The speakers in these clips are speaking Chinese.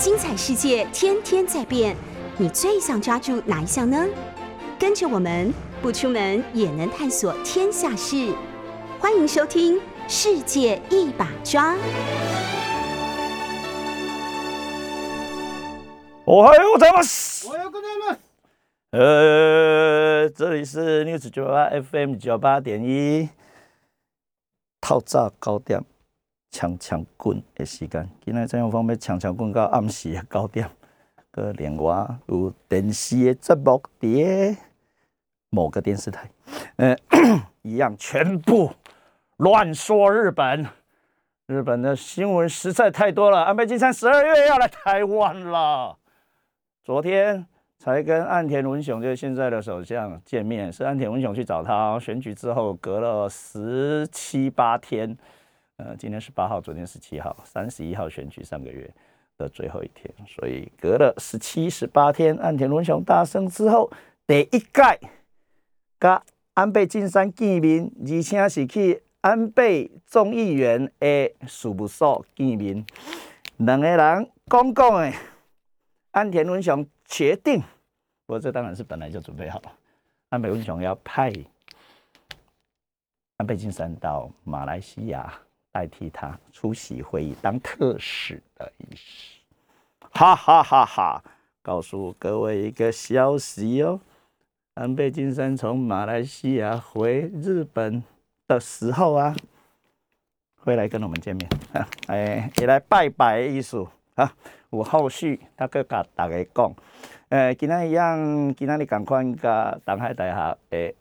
精彩世界天天在变，你最想抓住哪一项呢？跟着我们不出门也能探索天下事，欢迎收听《世界一把抓》。おはようございます。おはようございます。呃，这里是 News 九八 FM 九八点一，透早九点， 抢抢棍的时间。今天这样方面抢抢棍到暗时的九点，个另外有电视的节目伫某个电视台，呃，一样全部乱说日本。日本的新闻实在太多了。安倍晋三十二月要来台湾了。昨天才跟岸田文雄，就是现在的首相见面，是岸田文雄去找他。选举之后隔了十七八天，呃，今天十八号，昨天十七号，三十一号选举上个月的最后一天，所以隔了十七、十八天，岸田文雄大胜之后，第一届跟安倍晋三见面，而且是去安倍众议员的事务所见面，两个人公共的。安田文雄决定，不过这当然是本来就准备好了。安倍文雄要派安倍晋三到马来西亚代替他出席会议，当特使的意思。哈哈哈哈！告诉各位一个消息哦，安倍晋三从马来西亚回日本的时候啊，会来跟我们见面，哎，也来拜拜的意思啊。有后续，他个甲大家讲，呃，今天一样，今天你赶快甲东海大学的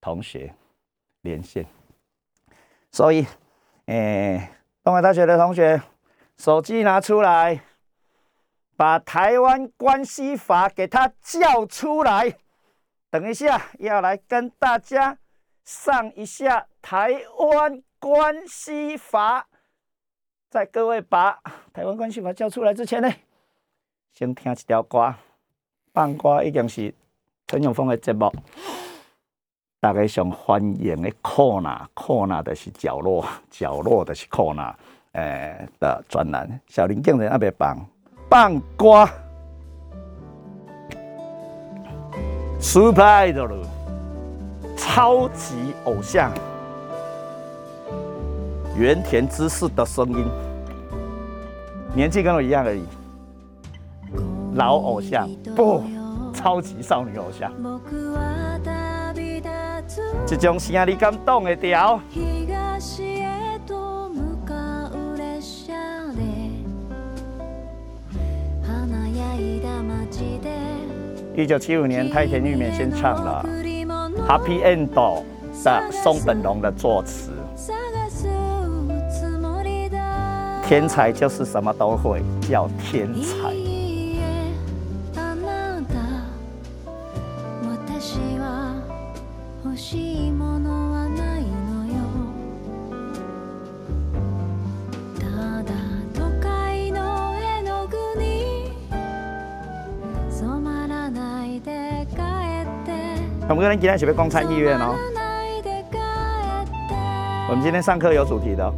同学连线，所以，诶，东海大学的同学，手机拿出来，把台湾关系法给他叫出来，等一下要来跟大家上一下台湾关系法。在各位把台湾关系法叫出来之前呢，先听一条歌。放歌已经是陈永峰的节目，大家上欢迎的酷娜，酷娜的是角落，角落的是酷娜，诶的专栏。小林竟然那边放放歌，Super Idol，超级偶像。原田知世的声音，年纪跟我一样而已。老偶像不，超级少女偶像。这种声你敢懂会掉？一九七五年，太田裕美先唱了《Happy End》的松本龙的作词。天才就是什么都会，叫天才。我们今天准备共参意愿哦。我们今天上课有主题的。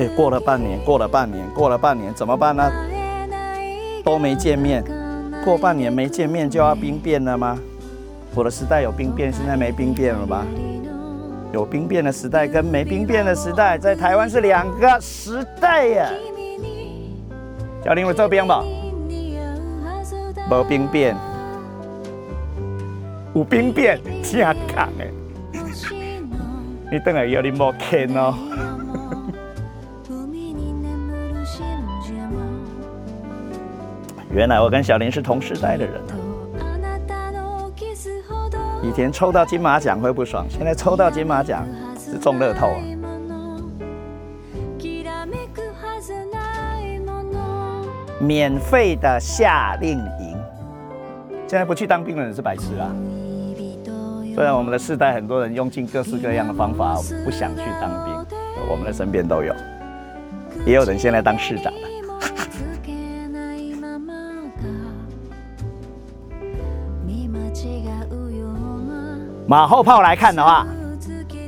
哎，过了半年，过了半年，过了半年，怎么办呢？都没见面，过半年没见面就要兵变了吗？我的时代有兵变，现在没兵变了吧？有兵变的时代跟没兵变的时代，在台湾是两个时代呀。教练，我这边吧，没兵变，有兵变，正讲的。你等下要你莫看哦。原来我跟小林是同时代的人！以前抽到金马奖会不爽，现在抽到金马奖是中乐透啊！免费的夏令营，现在不去当兵的人是白痴啊！虽然我们的世代很多人用尽各式各样的方法不想去当兵，我们的身边都有，也有人现在当市长了。马后炮来看的话，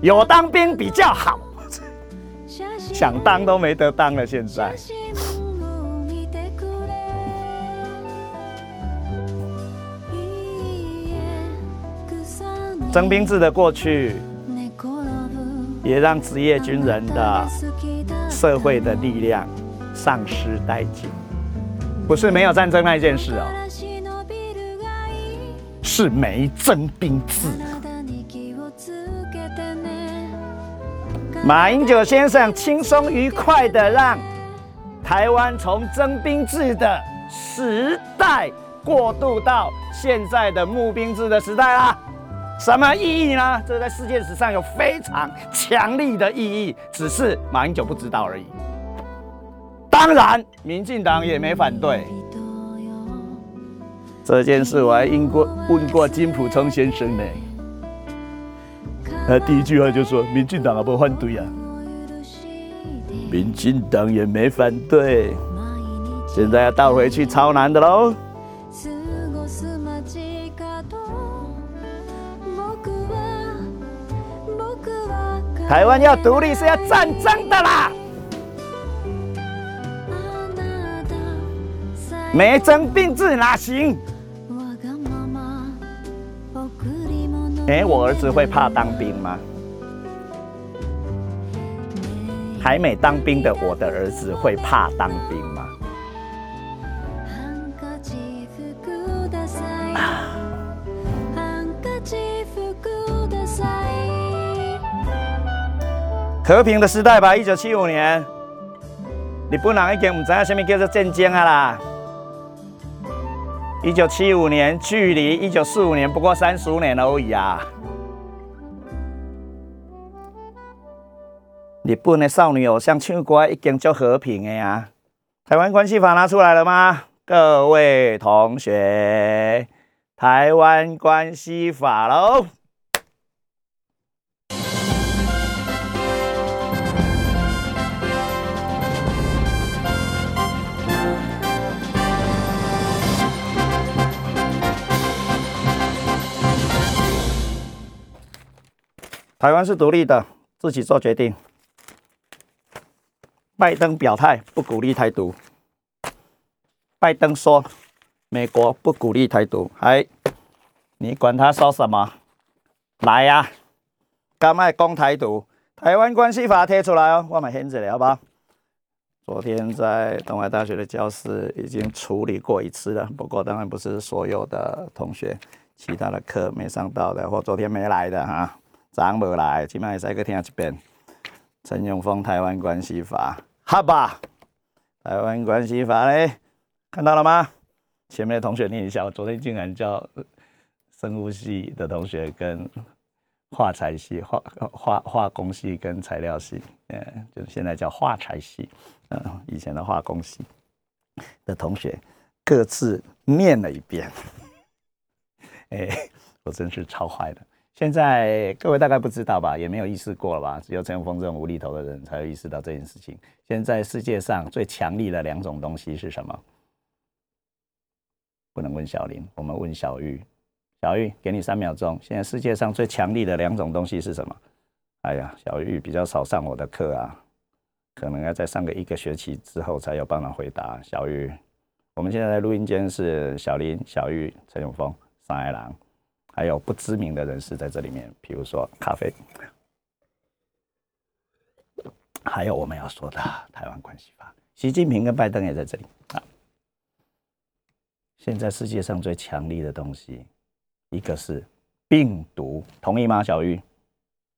有当兵比较好，想当都没得当了。现在，征兵制的过去，也让职业军人的社会的力量丧失殆尽。不是没有战争那件事哦，是没征兵制。马英九先生轻松愉快的让台湾从征兵制的时代过渡到现在的募兵制的时代啦。什么意义呢？这在世界史上有非常强力的意义，只是马英九不知道而已。当然，民进党也没反对这件事。我还问过问过金普聪先生呢，他第一句话就说：“民进党也不反对啊，民进党也没反对。”现在要倒回去超难的喽。台湾要独立是要战争的啦。没征兵制哪行？哎，我儿子会怕当兵吗？还没当兵的我的儿子会怕当兵吗？和平的时代吧，一九七五年，你不能一点唔知下什么叫做战争啊啦。一九七五年，距离一九四五年不过三十五年而已啊！日本的少女偶像唱歌已经就和平的呀。台湾关系法拿出来了吗？各位同学，台湾关系法喽！台湾是独立的，自己做决定。拜登表态不鼓励台独。拜登说，美国不鼓励台独。哎，你管他说什么？来呀，干麦攻台独？台湾关系法贴出来哦，我们先这里好不好？昨天在东海大学的教室已经处理过一次了，不过当然不是所有的同学，其他的课没上到的或昨天没来的哈。长无来，起码也再个听一遍。陈永峰《台湾关系法》，好吧，《台湾关系法》嘞，看到了吗？前面的同学念一下，我昨天竟然叫生物系的同学跟化材系、化化化工系跟材料系，嗯，就现在叫化材系，嗯，以前的化工系的同学各自念了一遍。哎，我真是超坏的。现在各位大概不知道吧，也没有意识过了吧？只有陈永峰这种无厘头的人才会意识到这件事情。现在世界上最强力的两种东西是什么？不能问小林，我们问小玉。小玉，给你三秒钟。现在世界上最强力的两种东西是什么？哎呀，小玉比较少上我的课啊，可能要再上个一个学期之后才有办法回答。小玉，我们现在在录音间是小林、小玉、陈永峰、上海郎。还有不知名的人士在这里面，比如说咖啡，还有我们要说的台湾关系法，习近平跟拜登也在这里啊。现在世界上最强力的东西，一个是病毒，同意吗？小玉，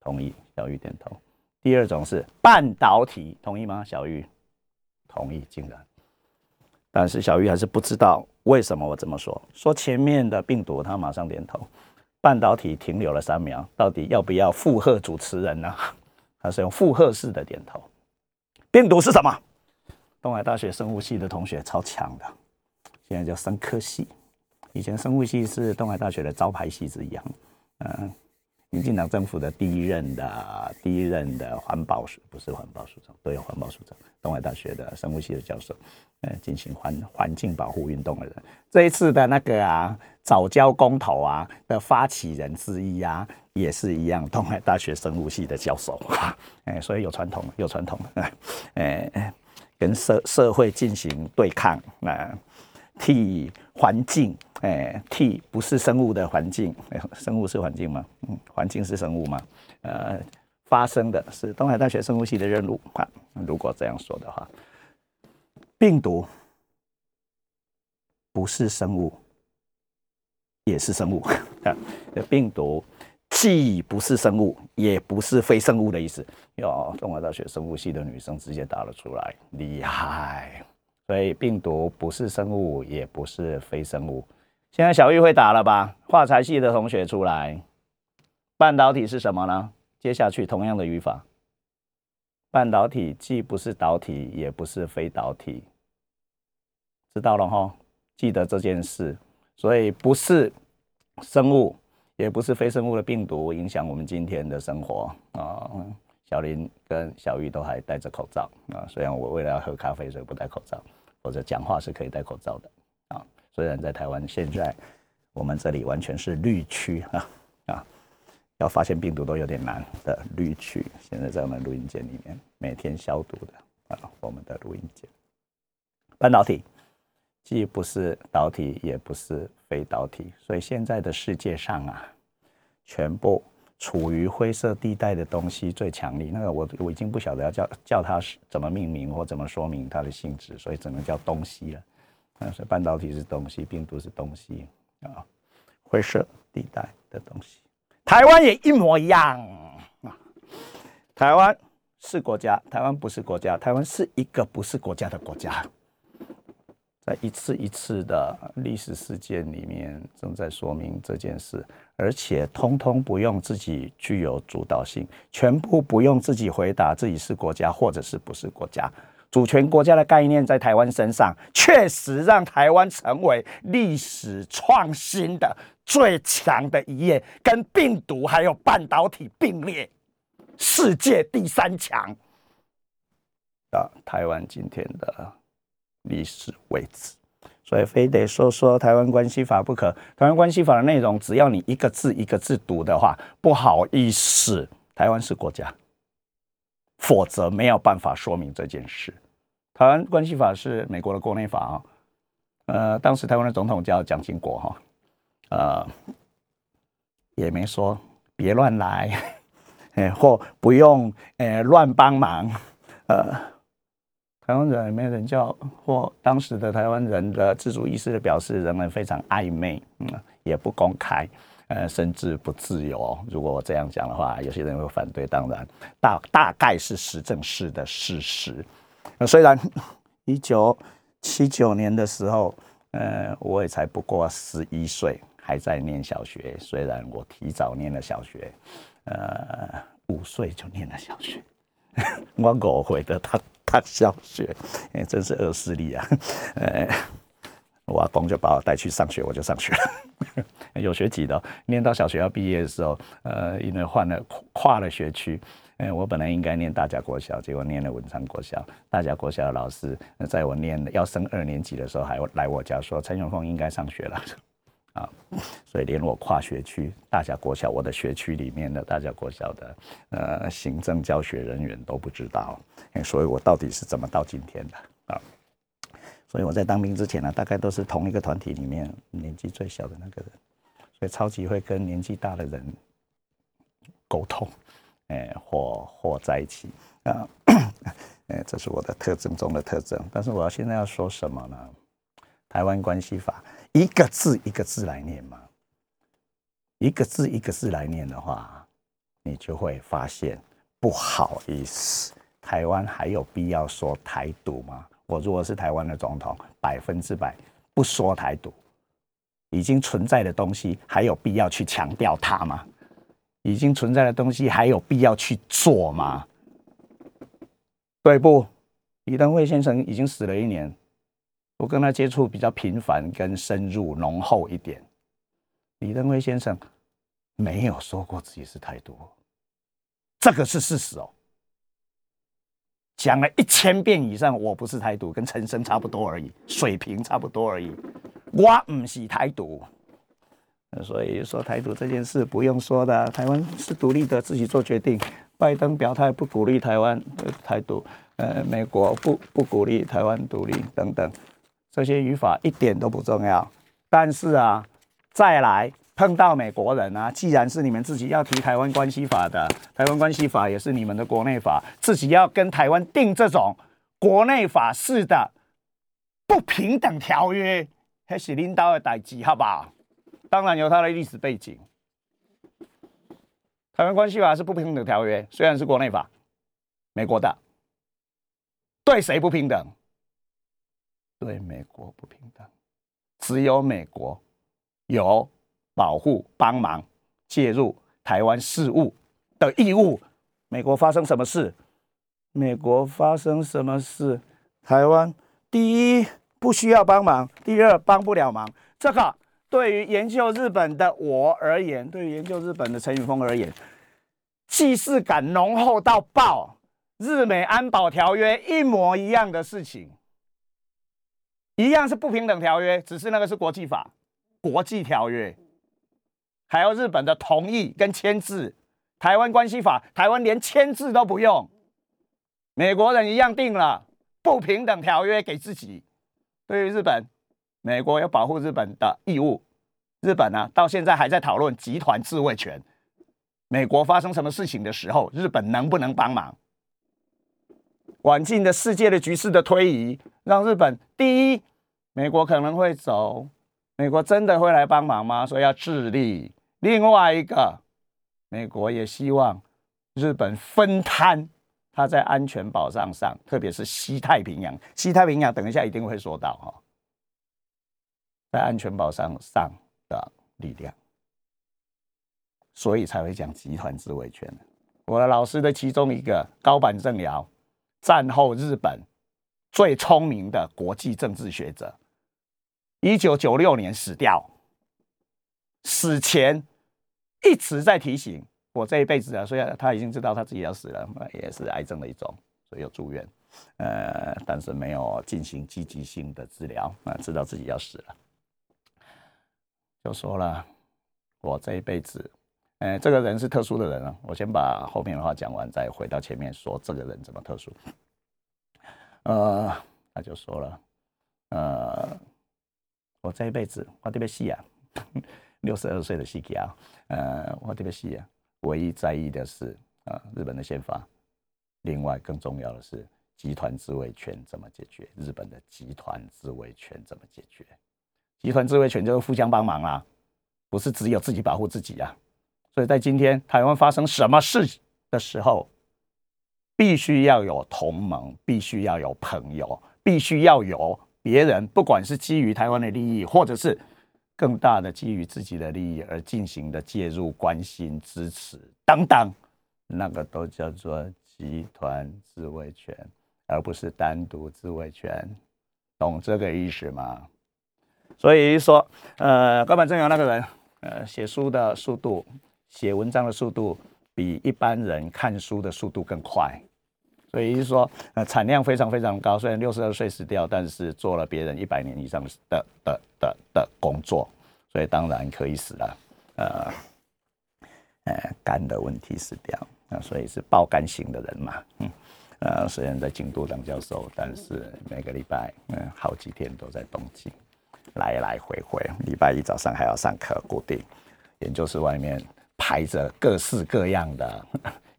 同意，小玉点头。第二种是半导体，同意吗？小玉，同意，竟然。但是小玉还是不知道为什么我这么说。说前面的病毒，他马上点头。半导体停留了三秒，到底要不要附和主持人呢？他是用附和式的点头。病毒是什么？东海大学生物系的同学超强的，现在叫生科系。以前生物系是东海大学的招牌系之一。嗯，民进党政府的第一任的第一任的环保署不是环保署长，对，环保署长，东海大学的生物系的教授，呃，进行环环境保护运动的人，这一次的那个啊早教公投啊的发起人之一啊，也是一样，东海大学生物系的教授啊，哎，所以有传统，有传统，哎，跟社社会进行对抗，那替环境。哎，，T 不是生物的环境，生物是环境吗？嗯，环境是生物吗？呃，发生的是东海大学生物系的任务啊。如果这样说的话，病毒不是生物，也是生物啊。病毒既不是生物，也不是非生物的意思。哟，东海大学生物系的女生直接答了出来，厉害。所以病毒不是生物，也不是非生物。现在小玉会打了吧？化材系的同学出来，半导体是什么呢？接下去同样的语法，半导体既不是导体，也不是非导体，知道了哈？记得这件事，所以不是生物，也不是非生物的病毒影响我们今天的生活啊。小林跟小玉都还戴着口罩啊，虽然我为了要喝咖啡，所以不戴口罩，或者讲话是可以戴口罩的。虽然在台湾现在我们这里完全是绿区啊啊，要发现病毒都有点难的绿区。现在在我们录音间里面每天消毒的啊，我们的录音间。半导体既不是导体，也不是非导体，所以现在的世界上啊，全部处于灰色地带的东西最强力。那个我我已经不晓得要叫叫它是怎么命名或怎么说明它的性质，所以只能叫东西了。啊，所以半导体是东西，病毒是东西啊，灰色地带的东西。台湾也一模一样啊。台湾是国家，台湾不是国家，台湾是一个不是国家的国家。在一次一次的历史事件里面，正在说明这件事，而且通通不用自己具有主导性，全部不用自己回答自己是国家或者是不是国家。主权国家的概念在台湾身上，确实让台湾成为历史创新的最强的一页，跟病毒还有半导体并列世界第三强啊台湾今天的历史位置。所以非得说说台湾关系法不可。台湾关系法的内容，只要你一个字一个字读的话，不好意思，台湾是国家。否则没有办法说明这件事。台湾关系法是美国的国内法啊，呃，当时台湾的总统叫蒋经国哈，呃，也没说别乱来，哎，或不用诶乱帮忙，呃，台湾人没有人叫，或当时的台湾人的自主意识的表示仍然非常暧昧，嗯，也不公开。呃，甚至不自由。如果我这样讲的话，有些人会反对。当然，大大概是实证式的事实。虽然一九七九年的时候，呃，我也才不过十一岁，还在念小学。虽然我提早念了小学，呃，五岁就念了小学，我误会的他他小学，哎，真是恶势力啊！我阿公就把我带去上学，我就上学了。有学籍的，念到小学要毕业的时候，呃，因为换了跨了学区，哎，我本来应该念大甲国小，结果念了文昌国小。大甲国小的老师在我念要升二年级的时候，还来我家说陈永峰应该上学了 啊，所以连我跨学区大甲国小，我的学区里面的大甲国小的呃行政教学人员都不知道，所以我到底是怎么到今天的啊？所以我在当兵之前呢，大概都是同一个团体里面年纪最小的那个人，所以超级会跟年纪大的人沟通，哎，或或在一起啊，哎，这是我的特征中的特征。但是我要现在要说什么呢？台湾关系法一个字一个字来念嘛，一个字一个字来念的话，你就会发现不好意思，台湾还有必要说台独吗？我如果是台湾的总统，百分之百不说台独，已经存在的东西还有必要去强调它吗？已经存在的东西还有必要去做吗？对不？李登辉先生已经死了一年，我跟他接触比较频繁、跟深入、浓厚一点。李登辉先生没有说过自己是台独，这个是事实哦。讲了一千遍以上，我不是台独，跟陈升差不多而已，水平差不多而已。我唔是台独，所以说台独这件事不用说的，台湾是独立的，自己做决定。拜登表态不鼓励台湾台独，呃，美国不不鼓励台湾独立等等，这些语法一点都不重要。但是啊，再来。碰到美国人啊，既然是你们自己要提台湾关系法的，台湾关系法也是你们的国内法，自己要跟台湾定这种国内法式的不平等条约，还是领导的代志，好不好？当然有它的历史背景。台湾关系法是不平等条约，虽然是国内法，美国的，对谁不平等？对美国不平等，只有美国有。保护、帮忙、介入台湾事务的义务。美国发生什么事？美国发生什么事？台湾第一不需要帮忙，第二帮不了忙。这个对于研究日本的我而言，对于研究日本的陈宇峰而言，既视感浓厚到爆。日美安保条约一模一样的事情，一样是不平等条约，只是那个是国际法、国际条约。还要日本的同意跟签字，台湾关系法，台湾连签字都不用，美国人一样定了不平等条约给自己。对于日本，美国有保护日本的义务，日本呢到现在还在讨论集团自卫权。美国发生什么事情的时候，日本能不能帮忙？晚近的世界的局势的推移，让日本第一，美国可能会走，美国真的会来帮忙吗？所以要致力。另外一个，美国也希望日本分摊它在安全保障上，特别是西太平洋。西太平洋等一下一定会说到哈，在安全保障上的力量，所以才会讲集团自卫权。我的老师的其中一个高坂正尧，战后日本最聪明的国际政治学者，一九九六年死掉。死前一直在提醒我这一辈子啊，虽然他已经知道他自己要死了，也是癌症的一种，所以有住院，呃，但是没有进行积极性的治疗啊，知道自己要死了，就说了我这一辈子，呃，这个人是特殊的人啊，我先把后面的话讲完，再回到前面说这个人怎么特殊，呃，他就说了，呃，我这一辈子我特别细啊。六十二岁的西吉啊，呃，我特别细啊，唯一在意的是啊，日本的宪法。另外，更重要的是集团自卫权怎么解决？日本的集团自卫权怎么解决？集团自卫权就是互相帮忙啊，不是只有自己保护自己啊。所以在今天台湾发生什么事的时候，必须要有同盟，必须要有朋友，必须要有别人，不管是基于台湾的利益，或者是。更大的基于自己的利益而进行的介入、关心、支持等等，那个都叫做集团自卫权，而不是单独自卫权，懂这个意思吗？所以说，呃，高板正阳那个人，呃，写书的速度、写文章的速度，比一般人看书的速度更快。所以是说，呃，产量非常非常高。虽然六十二岁死掉，但是做了别人一百年以上的的的的工作，所以当然可以死了。呃，呃，肝的问题死掉，那所以是爆肝型的人嘛。嗯，呃，虽然在京都当教授，但是每个礼拜，嗯，好几天都在东京，来来回回。礼拜一早上还要上课，固定。研究室外面排着各式各样的。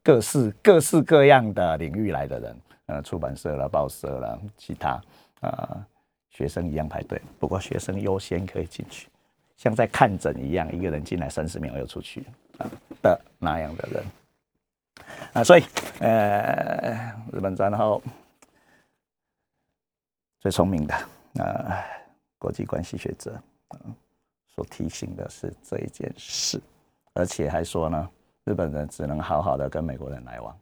各式各式各样的领域来的人，呃，出版社了、报社了，其他啊，学生一样排队，不过学生优先可以进去，像在看诊一样，一个人进来三十秒又出去啊的那样的人啊，所以呃，日本战后最聪明的啊，国际关系学者所提醒的是这一件事，而且还说呢。日本人只能好好的跟美国人来往，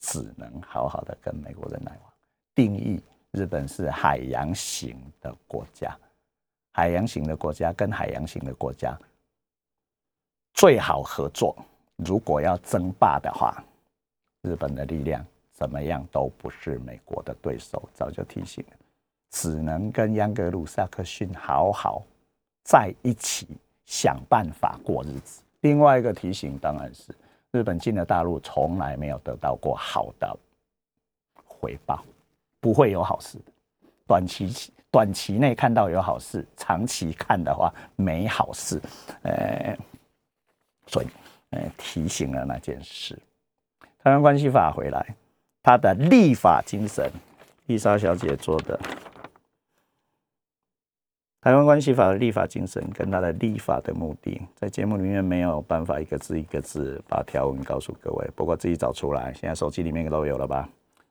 只能好好的跟美国人来往。定义日本是海洋型的国家，海洋型的国家跟海洋型的国家最好合作。如果要争霸的话，日本的力量怎么样都不是美国的对手，早就提醒了，只能跟央格鲁萨克逊好好在一起想办法过日子。另外一个提醒当然是，日本进了大陆从来没有得到过好的回报，不会有好事的。短期短期内看到有好事，长期看的话没好事。呃，所以呃提醒了那件事。台湾关系法回来，他的立法精神，丽莎小姐做的。台湾关系法的立法精神跟它的立法的目的，在节目里面没有办法一个字一个字把条文告诉各位，不过自己找出来，现在手机里面都有了吧？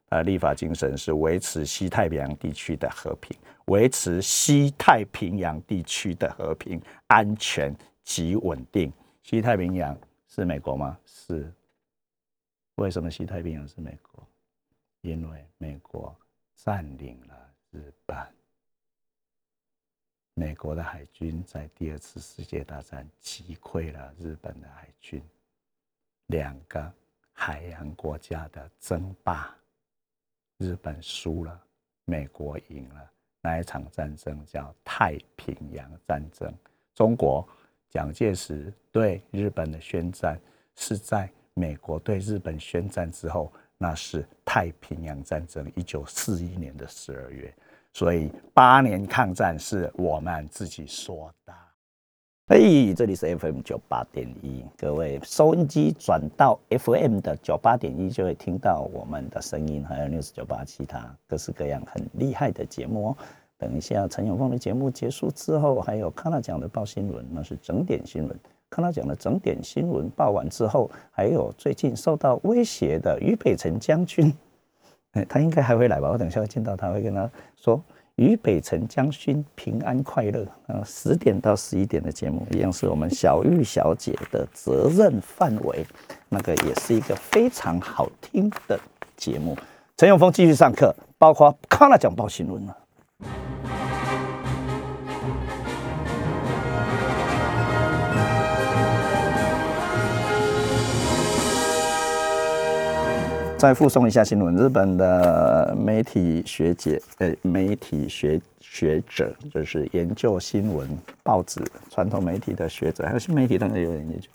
呃，立法精神是维持西太平洋地区的和平，维持西太平洋地区的和平、安全及稳定。西太平洋是美国吗？是。为什么西太平洋是美国？因为美国占领了日本。美国的海军在第二次世界大战击溃了日本的海军，两个海洋国家的争霸，日本输了，美国赢了。那一场战争叫太平洋战争。中国蒋介石对日本的宣战是在美国对日本宣战之后，那是太平洋战争，一九四一年的十二月。所以八年抗战是我们自己说的。嘿，这里是 FM 九八点一，各位收音机转到 FM 的九八点一，就会听到我们的声音，还有 News 九八其他各式各样很厉害的节目哦。等一下陈永峰的节目结束之后，还有康纳讲的报新闻，那是整点新闻。康纳讲的整点新闻报完之后，还有最近受到威胁的俞北辰将军。他应该还会来吧？我等下会见到他，会跟他说：“于北辰将军平安快乐。”啊，十点到十一点的节目一样是我们小玉小姐的责任范围，那个也是一个非常好听的节目。陈永峰继续上课，包括康纳讲报新闻了。再附送一下新闻，日本的媒体学姐，呃，媒体学学者，就是研究新闻报纸、传统媒体的学者，还有新媒体当然有研究，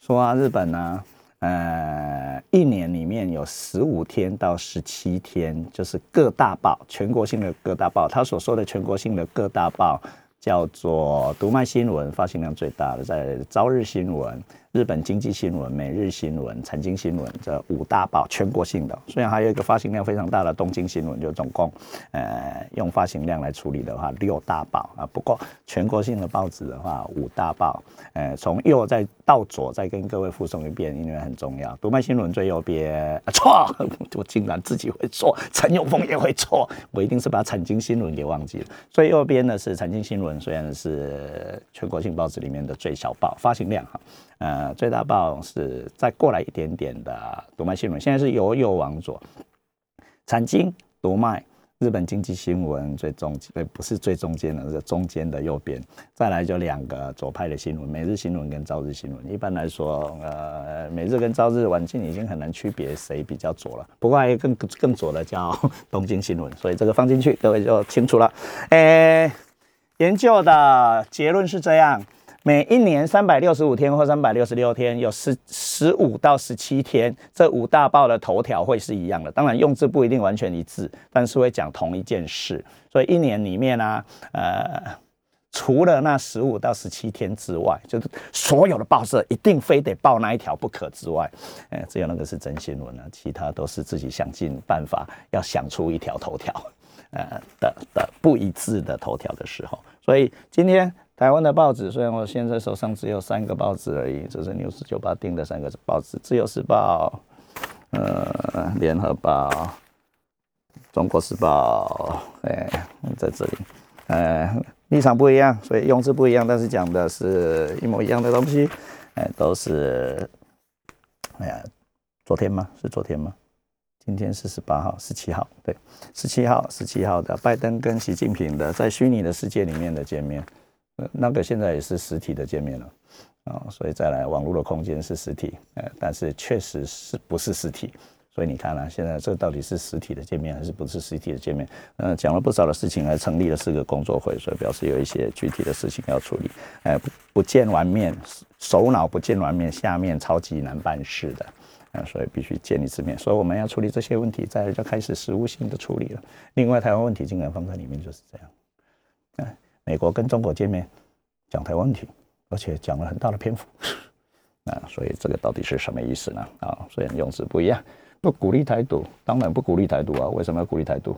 说啊，日本呢，呃，一年里面有十五天到十七天，就是各大报，全国性的各大报，他所说的全国性的各大报，叫做读卖新闻，发行量最大的，在朝日新闻。日本经济新闻、每日新闻、财经新闻这五大报，全国性的。虽然还有一个发行量非常大的东京新闻，就总共，呃，用发行量来处理的话，六大报啊。不过全国性的报纸的话，五大报。呃，从右再到左再跟各位附送一遍，因为很重要。读卖新闻最右边，错，我竟然自己会错，陈永峰也会错，我一定是把财经新闻给忘记了。最右边呢是财经新闻，虽然是全国性报纸里面的最小报，发行量哈。呃，最大报是再过来一点点的读卖新闻，现在是由右往左，产经读卖，日本经济新闻最中，呃，不是最中间的，是中间的右边，再来就两个左派的新闻，每日新闻跟朝日新闻。一般来说，呃，每日跟朝日晚近已经很难区别谁比较左了，不过还有更更左的叫 东京新闻，所以这个放进去，各位就清楚了。诶，研究的结论是这样。每一年三百六十五天或三百六十六天，有十十五到十七天，这五大报的头条会是一样的。当然用字不一定完全一致，但是会讲同一件事。所以一年里面呢，呃，除了那十五到十七天之外，就是所有的报社一定非得报那一条不可之外，呃，只有那个是真新闻了，其他都是自己想尽办法要想出一条头条，呃的的不一致的头条的时候。所以今天。台湾的报纸，虽然我现在手上只有三个报纸而已，这是牛十九八订的三个报纸，《自由时报》、呃，《联合报》、《中国时报》，哎，在这里，呃，立场不一样，所以用字不一样，但是讲的是一模一样的东西，哎，都是，哎呀，昨天吗？是昨天吗？今天是十八号、十七号，对，十七号、十七号的拜登跟习近平的在虚拟的世界里面的见面。那个现在也是实体的见面了，啊，所以再来网络的空间是实体，呃，但是确实是不是实体？所以你看啊，现在这到底是实体的见面还是不是实体的见面？嗯，讲了不少的事情，还成立了四个工作会，所以表示有一些具体的事情要处理。哎，不不见完面，首脑不见完面，下面超级难办事的，啊，所以必须见一次面。所以我们要处理这些问题，再就开始实务性的处理了。另外，台湾问题竟然放在里面，就是这样。嗯，美国跟中国见面讲台湾问题，而且讲了很大的篇幅。啊，所以这个到底是什么意思呢？啊，虽然用词不一样。不鼓励台独，当然不鼓励台独啊！为什么要鼓励台独？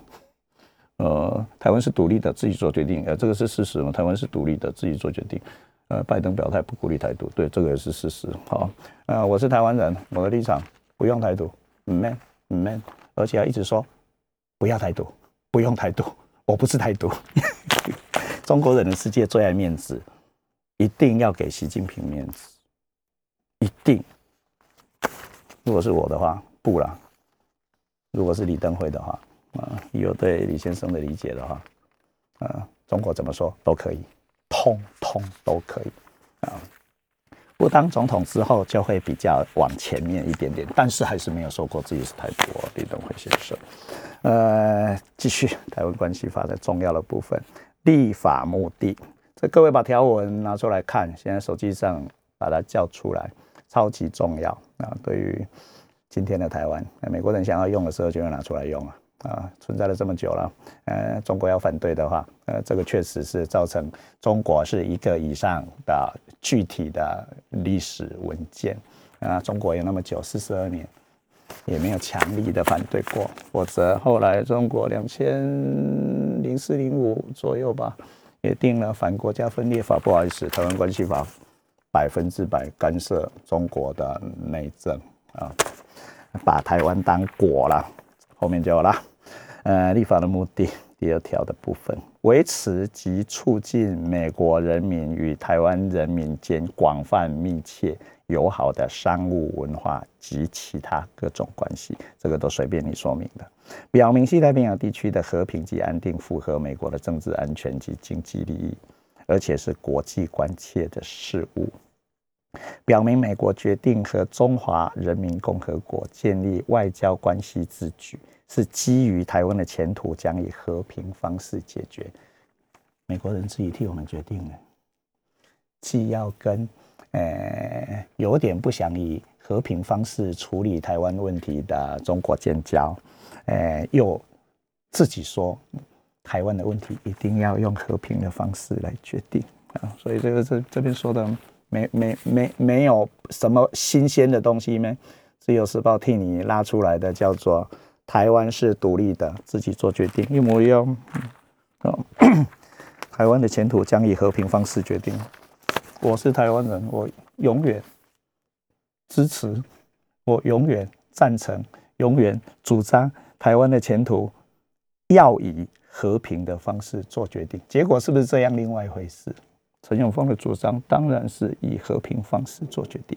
呃，台湾是独立的，自己做决定，呃，这个是事实嘛？台湾是独立的，自己做决定。呃，拜登表态不鼓励台独，对，这个也是事实。好，呃，我是台湾人，我的立场不用台独，man man，而且要一直说不要台独，不用台独，我不是台独。中国人的世界最爱面子，一定要给习近平面子，一定。如果是我的话。不了，如果是李登辉的话，啊，有对李先生的理解的话，啊，中国怎么说都可以，通通都可以，啊，不当总统之后就会比较往前面一点点，但是还是没有说过自己是太多。李登辉先生，呃，继续台湾关系法的重要的部分，立法目的，这各位把条文拿出来看，现在手机上把它叫出来，超级重要啊，对于。今天的台湾，美国人想要用的时候就要拿出来用啊！啊，存在了这么久了，呃，中国要反对的话，呃，这个确实是造成中国是一个以上的具体的历史文件啊。中国有那么久，四十二年，也没有强力的反对过，否则后来中国两千零四零五左右吧，也定了反国家分裂法，不好意思，台湾关系法百分之百干涉中国的内政啊。把台湾当果了，后面就有了。呃，立法的目的，第二条的部分，维持及促进美国人民与台湾人民间广泛、密切、友好的商务、文化及其他各种关系，这个都随便你说明的。表明西太平洋地区的和平及安定符合美国的政治安全及经济利益，而且是国际关切的事务。表明美国决定和中华人民共和国建立外交关系之举，是基于台湾的前途将以和平方式解决。美国人自己替我们决定了，既要跟呃有点不想以和平方式处理台湾问题的中国建交，呃，又自己说台湾的问题一定要用和平的方式来决定啊。所以这个这这边说的。没没没没有什么新鲜的东西吗？自由时报替你拉出来的叫做台湾是独立的，自己做决定，一模一样。哦，台湾的前途将以和平方式决定。我是台湾人，我永远支持，我永远赞成，永远主张台湾的前途要以和平的方式做决定。结果是不是这样？另外一回事。陈永峰的主张当然是以和平方式做决定。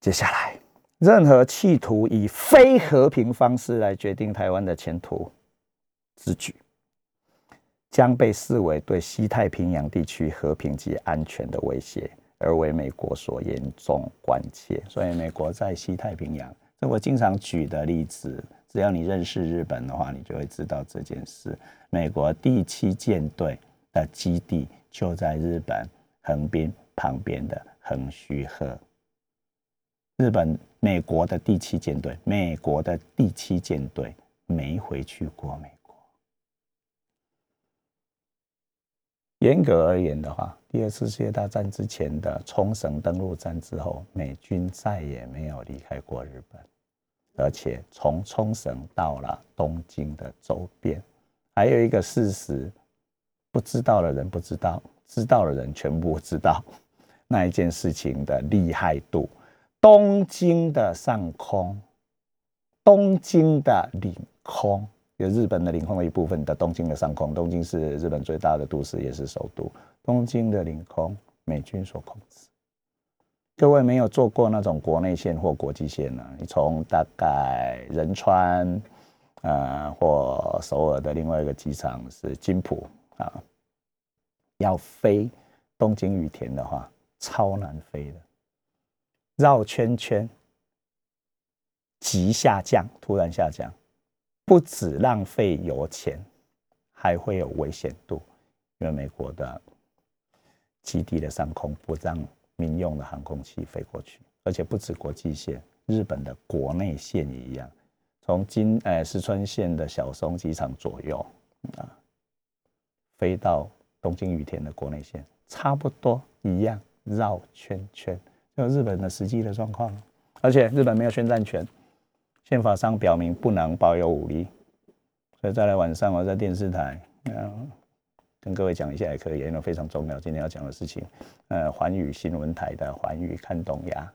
接下来，任何企图以非和平方式来决定台湾的前途之举，将被视为对西太平洋地区和平及安全的威胁，而为美国所严重关切。所以，美国在西太平洋，这我经常举的例子，只要你认识日本的话，你就会知道这件事。美国第七舰队。的基地就在日本横滨旁边的横须贺。日本、美国的第七舰队，美国的第七舰队没回去过美国。严格而言的话，第二次世界大战之前的冲绳登陆战之后，美军再也没有离开过日本，而且从冲绳到了东京的周边。还有一个事实。不知道的人不知道，知道的人全部知道那一件事情的厉害度。东京的上空，东京的领空，有日本的领空的一部分的东京的上空。东京是日本最大的都市，也是首都。东京的领空，美军所控制。各位没有做过那种国内线或国际线呢？你从大概仁川，呃，或首尔的另外一个机场是金浦。啊，要飞东京羽田的话，超难飞的，绕圈圈，急下降，突然下降，不止浪费油钱，还会有危险度，因为美国的基地的上空不让民用的航空器飞过去，而且不止国际线，日本的国内线也一样，从金呃石川县的小松机场左右啊，飞到东京羽田的国内线。差不多一样，绕圈圈，就日本的实际的状况。而且日本没有宣战权，宪法上表明不能保有武力。所以再来晚上我在电视台，嗯，跟各位讲一下也可以，因为非常重要。今天要讲的事情，呃，环宇新闻台的环宇看东亚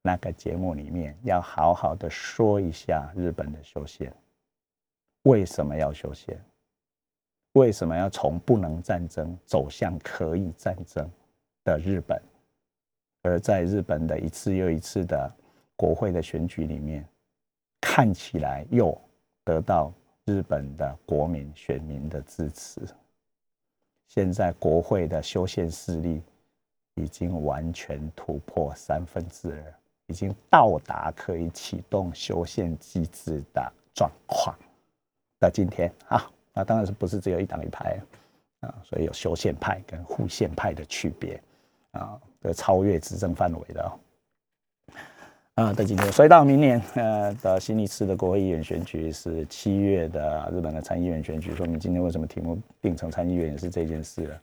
那个节目里面，要好好的说一下日本的修宪，为什么要修宪？为什么要从不能战争走向可以战争的日本？而在日本的一次又一次的国会的选举里面，看起来又得到日本的国民选民的支持。现在国会的修宪势力已经完全突破三分之二，已经到达可以启动修宪机制的状况的今天啊。那当然是不是只有一党一派啊？所以有修宪派跟护宪派的区别啊，这超越执政范围的啊的今天，所以到明年呃的新一次的国会议员选举是七月的日本的参议院选举，说明今天为什么题目定成参议院也是这件事了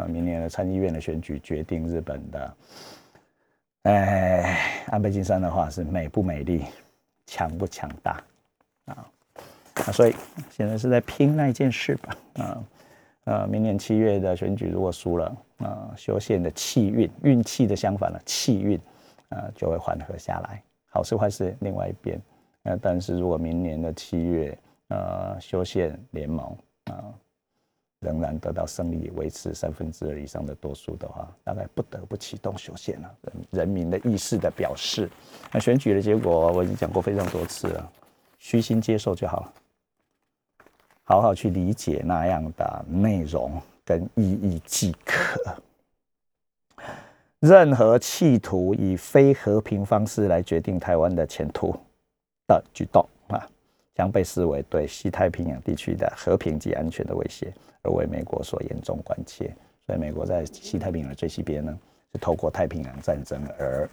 啊？明年的参议院的选举决定日本的，哎，安倍晋三的话是美不美丽，强不强大啊？啊，所以现在是在拼那件事吧。啊，呃，明年七月的选举如果输了，啊，修宪的气运，运气的相反了，气运，啊，就会缓和下来。好事坏事另外一边。呃，但是如果明年的七月，呃，修宪联盟啊，仍然得到胜利，维持三分之二以上的多数的话，大概不得不启动修宪了。人人民的意识的表示。那选举的结果我已经讲过非常多次了，虚心接受就好了。好好去理解那样的内容跟意义即可。任何企图以非和平方式来决定台湾的前途的举动啊，将被视为对西太平洋地区的和平及安全的威胁，而为美国所严重关切。所以，美国在西太平洋的最西边呢，是透过太平洋战争而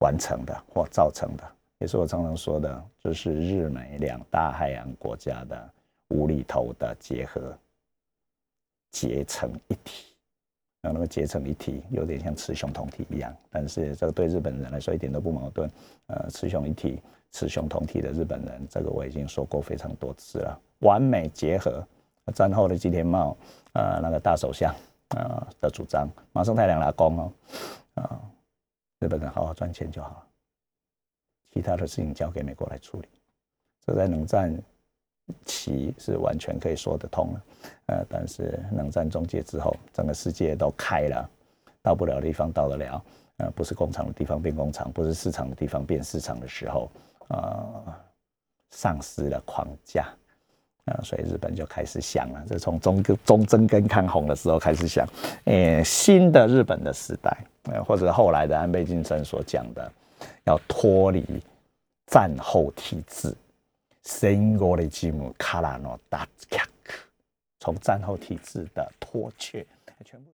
完成的或造成的，也是我常常说的，就是日美两大海洋国家的。无厘头的结合，结成一体，那那么结成一体，有点像雌雄同体一样。但是这个对日本人来说一点都不矛盾。呃，雌雄一体、雌雄同体的日本人，这个我已经说过非常多次了。完美结合，战后的吉田茂，呃，那个大首相，呃的主张，马上太良拉弓哦，啊，日本人好好赚钱就好了，其他的事情交给美国来处理。这在冷战。其是完全可以说得通了，呃，但是冷战终结之后，整个世界都开了，到不了的地方到得了，呃，不是工厂的地方变工厂，不是市场的地方变市场的时候，呃，丧失了框架，啊，所以日本就开始想了，这从中中贞跟抗洪的时候开始想，诶，新的日本的时代，呃，或者后来的安倍晋三所讲的，要脱离战后体制。新国的节目卡拉诺达卡克，从战后体制的脱却，全部。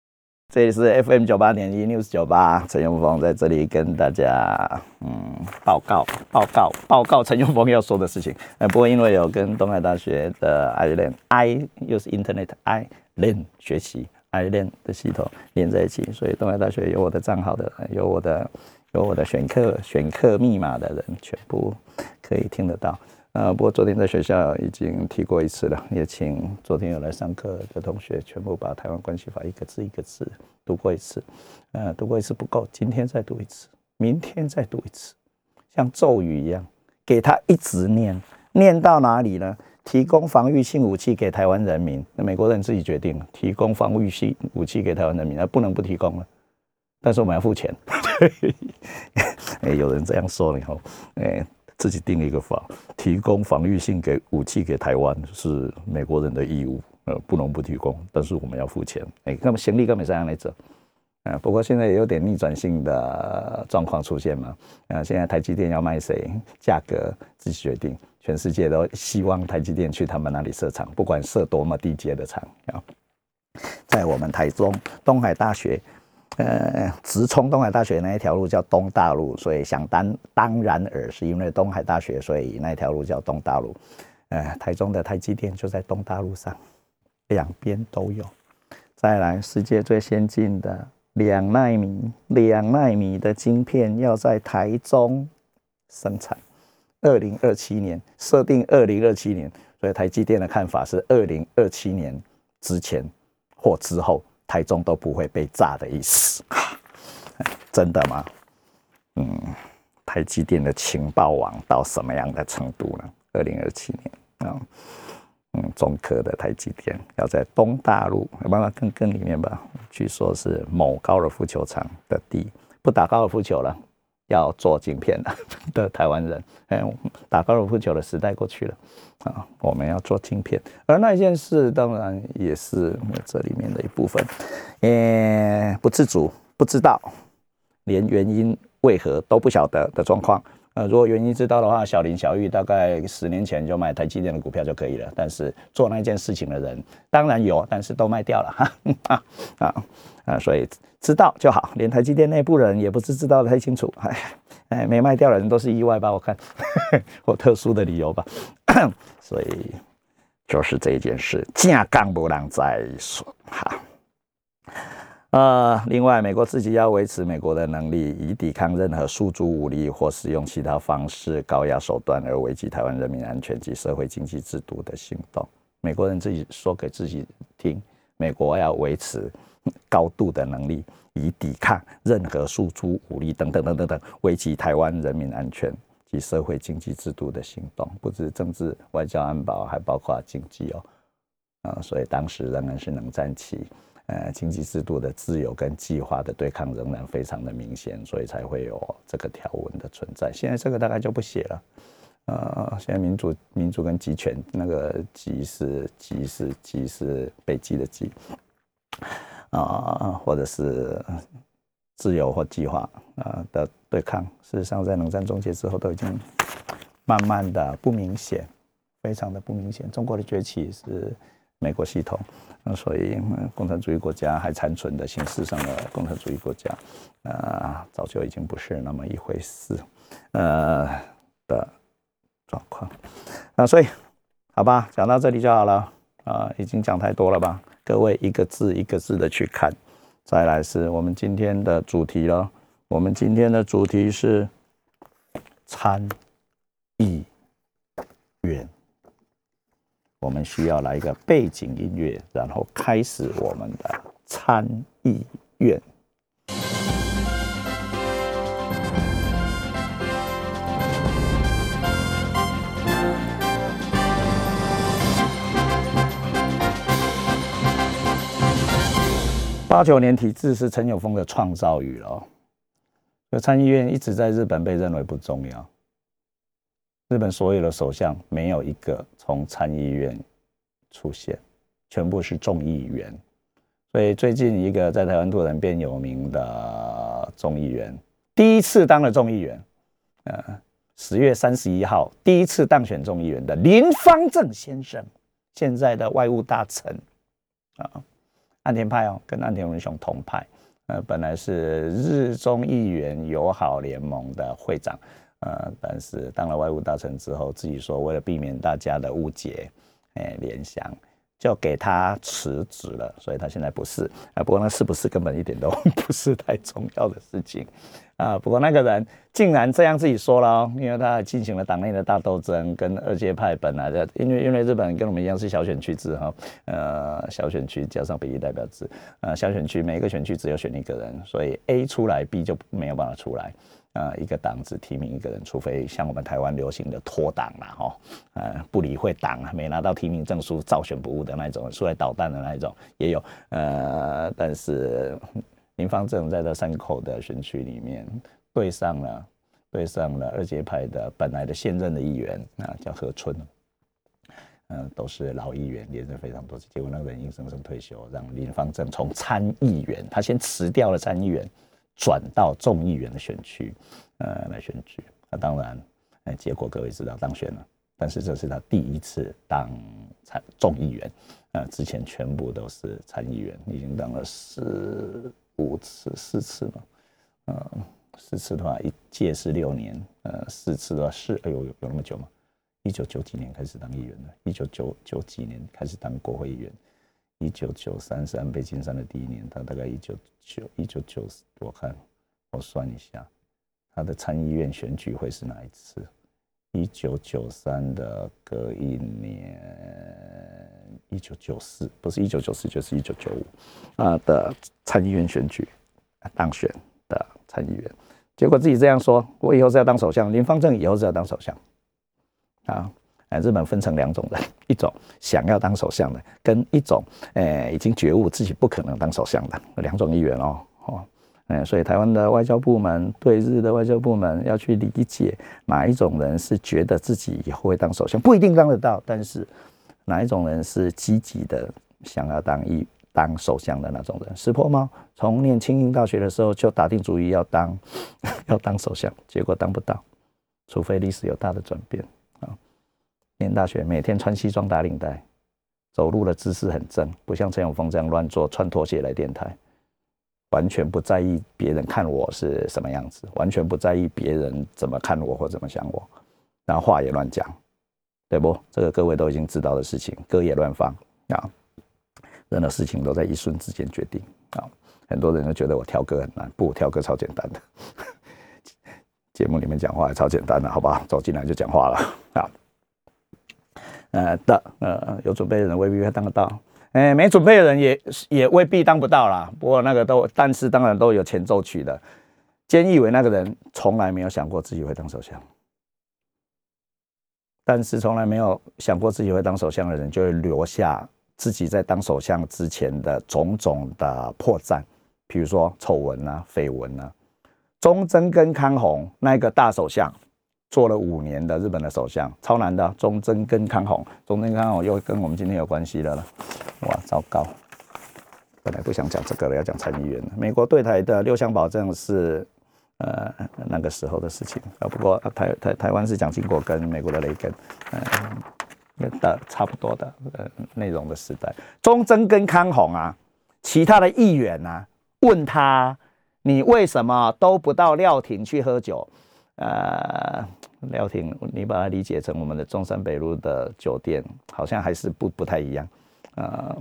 这里是 FM 九八点一 News 九八，陈永峰在这里跟大家嗯报告报告报告陈永峰要说的事情。呃，不过因为有跟东海大学的 i l a n i 又是 Internet i l a n 学习 i l a n 的系统连在一起，所以东海大学有我的账号的，有我的有我的选课选课密码的人，全部可以听得到。啊，不过昨天在学校已经提过一次了，也请昨天有来上课的同学全部把《台湾关系法》一个字一个字读过一次。呃，读过一次不够，今天再读一次，明天再读一次，像咒语一样，给他一直念，念到哪里呢？提供防御性武器给台湾人民，那美国人自己决定提供防御性武器给台湾人民，那不能不提供了，但是我们要付钱。有人这样说了以后，哎。自己定一个法，提供防御性给武器给台湾是美国人的义务呃，不能不提供，但是我们要付钱。哎，那么行李根本这样来走。啊，不过现在也有点逆转性的状况出现嘛。啊，现在台积电要卖谁，价格自己决定。全世界都希望台积电去他们那里设厂，不管设多么低阶的厂啊。在我们台中东海大学，呃，直冲东海大学那一条路叫东大路，所以想当当然尔是因为东海大学，所以那条路叫东大路。呃，台中的台积电就在东大路上，两边都有。再来，世界最先进的两纳米、两纳米的晶片要在台中生产。二零二七年设定，二零二七年，所以台积电的看法是二零二七年之前或之后，台中都不会被炸的意思。真的吗？嗯，台积电的情报网到什么样的程度呢？二零二七年啊，嗯，中科的台积电要在东大陆，有办法更更里面吧？据说是某高尔夫球场的地，不打高尔夫球了。要做晶片 的台湾人，哎，打高尔夫球的时代过去了啊！我们要做晶片，而那件事当然也是这里面的一部分，呃，不自主、不知道，连原因为何都不晓得的状况。呃，如果原因知道的话，小林、小玉大概十年前就买台积电的股票就可以了。但是做那件事情的人当然有，但是都卖掉了哈啊啊啊！所以知道就好，连台积电内部人也不是知道的太清楚。哎哎，没卖掉的人都是意外吧？我看 或特殊的理由吧。所以就是这件事，架杠不让再说哈。呃，另外，美国自己要维持美国的能力，以抵抗任何诉诸武力或使用其他方式高压手段而危及台湾人民安全及社会经济制度的行动。美国人自己说给自己听，美国要维持高度的能力，以抵抗任何诉诸武力等等等等等危及台湾人民安全及社会经济制度的行动，不止政治、外交、安保，还包括经济哦。啊，所以当时仍然是冷战期。呃，经济制度的自由跟计划的对抗仍然非常的明显，所以才会有这个条文的存在。现在这个大概就不写了。呃，现在民主、民主跟集权，那个“集”是“集”是“集”是北极的“极”啊，或者是自由或计划啊的对抗，事实上在冷战终结之后都已经慢慢的不明显，非常的不明显。中国的崛起是。美国系统，那所以共产主义国家还残存的形式上的共产主义国家，啊，早就已经不是那么一回事，呃的状况。那所以，好吧，讲到这里就好了啊，已经讲太多了吧？各位一个字一个字的去看。再来是我们今天的主题了，我们今天的主题是参议院。我们需要来一个背景音乐，然后开始我们的参议院。八九年体制是陈友峰的创造语了，那参议院一直在日本被认为不重要。日本所有的首相没有一个从参议院出现，全部是众议员。所以最近一个在台湾突然变有名的众议员，第一次当了众议员，呃，十月三十一号第一次当选众议员的林方正先生，现在的外务大臣啊，岸田派哦，跟岸田文雄同派，呃，本来是日中议员友好联盟的会长。呃，但是当了外务大臣之后，自己说为了避免大家的误解，哎，联想就给他辞职了，所以他现在不是啊。不过那是不是根本一点都 不是太重要的事情啊。不过那个人竟然这样自己说了哦，因为他进行了党内的大斗争，跟二阶派本来的，因为因为日本跟我们一样是小选区制哈，呃，小选区加上比例代表制，呃，小选区每一个选区只有选一个人，所以 A 出来，B 就没有办法出来。啊，一个党只提名一个人，除非像我们台湾流行的脱党啦，哈，呃，不理会党，没拿到提名证书照选不误的那种，出来捣蛋的那一种也有，呃，但是林方正在这三口的选区里面对上了，对上了二阶派的本来的现任的议员啊，叫何春，嗯，都是老议员，连任非常多次，结果那个人硬生生退休，让林方正从参议员，他先辞掉了参议员，转到众议员的选区，呃，来选举。那当然，哎，结果各位知道当选了，但是这是他第一次当参众议员，呃，之前全部都是参议员，已经当了四五次、四次嘛，嗯，四次的话，一届是六年，呃，四次的话是，哎呦，有有那么久吗？一九九几年开始当议员的，一九九九几年开始当国会议员，一九九三是安倍晋三的第一年，他大概一九九一九九，我看我算一下，他的参议院选举会是哪一次？一九九三的隔一年，一九九四不是一九九四就是一九九五啊的参议院选举当选的参议员，结果自己这样说，我以后是要当首相，林方正以后是要当首相。啊，日本分成两种人，一种想要当首相的，跟一种哎已经觉悟自己不可能当首相的两种议员哦，哦，哎，所以台湾的外交部门对日的外交部门要去理解哪一种人是觉得自己以后会当首相，不一定当得到，但是哪一种人是积极的想要当一当首相的那种人。石破猫从念清英大学的时候就打定主意要当 要当首相，结果当不到，除非历史有大的转变啊。念大学，每天穿西装打领带，走路的姿势很正，不像陈永峰这样乱坐，穿拖鞋来电台，完全不在意别人看我是什么样子，完全不在意别人怎么看我或怎么想我，然后话也乱讲，对不？这个各位都已经知道的事情，歌也乱放啊，任何事情都在一瞬之间决定啊。很多人都觉得我挑歌很难，不，挑歌超简单的，节目里面讲话也超简单的，好不好？走进来就讲话了啊。呃的呃有准备的人未必会当得到，哎没准备的人也也未必当不到啦。不过那个都，但是当然都有前奏曲的。菅义伟那个人从来没有想过自己会当首相，但是从来没有想过自己会当首相的人，就会留下自己在当首相之前的种种的破绽，比如说丑闻啊、绯闻啊。中贞跟康弘那个大首相。做了五年的日本的首相，超难的。中贞跟康弘，中贞康弘又跟我们今天有关系的了。哇，糟糕！本来不想讲这个了，要讲参议员美国对台的六项保证是呃那个时候的事情啊。不过台台台湾是蒋经国跟美国的雷根，嗯，的差不多的呃内容的时代。中贞跟康弘啊，其他的议员啊，问他你为什么都不到料亭去喝酒？呃，廖廷，你把它理解成我们的中山北路的酒店，好像还是不不太一样。呃，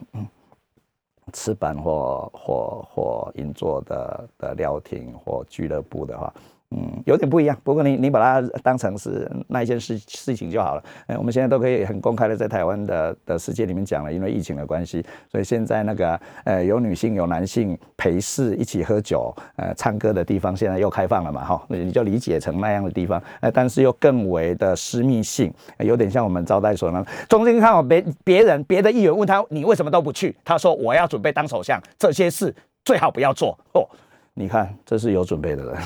吃板或或或银座的的料亭或俱乐部的话。嗯，有点不一样，不过你你把它当成是那一件事事情就好了。哎，我们现在都可以很公开的在台湾的的世界里面讲了，因为疫情的关系，所以现在那个呃有女性有男性陪侍一起喝酒呃唱歌的地方，现在又开放了嘛，哈，你就理解成那样的地方，哎，但是又更为的私密性，有点像我们招待所呢。中间看好别别人别的议员问他你为什么都不去，他说我要准备当首相，这些事最好不要做哦。你看这是有准备的人。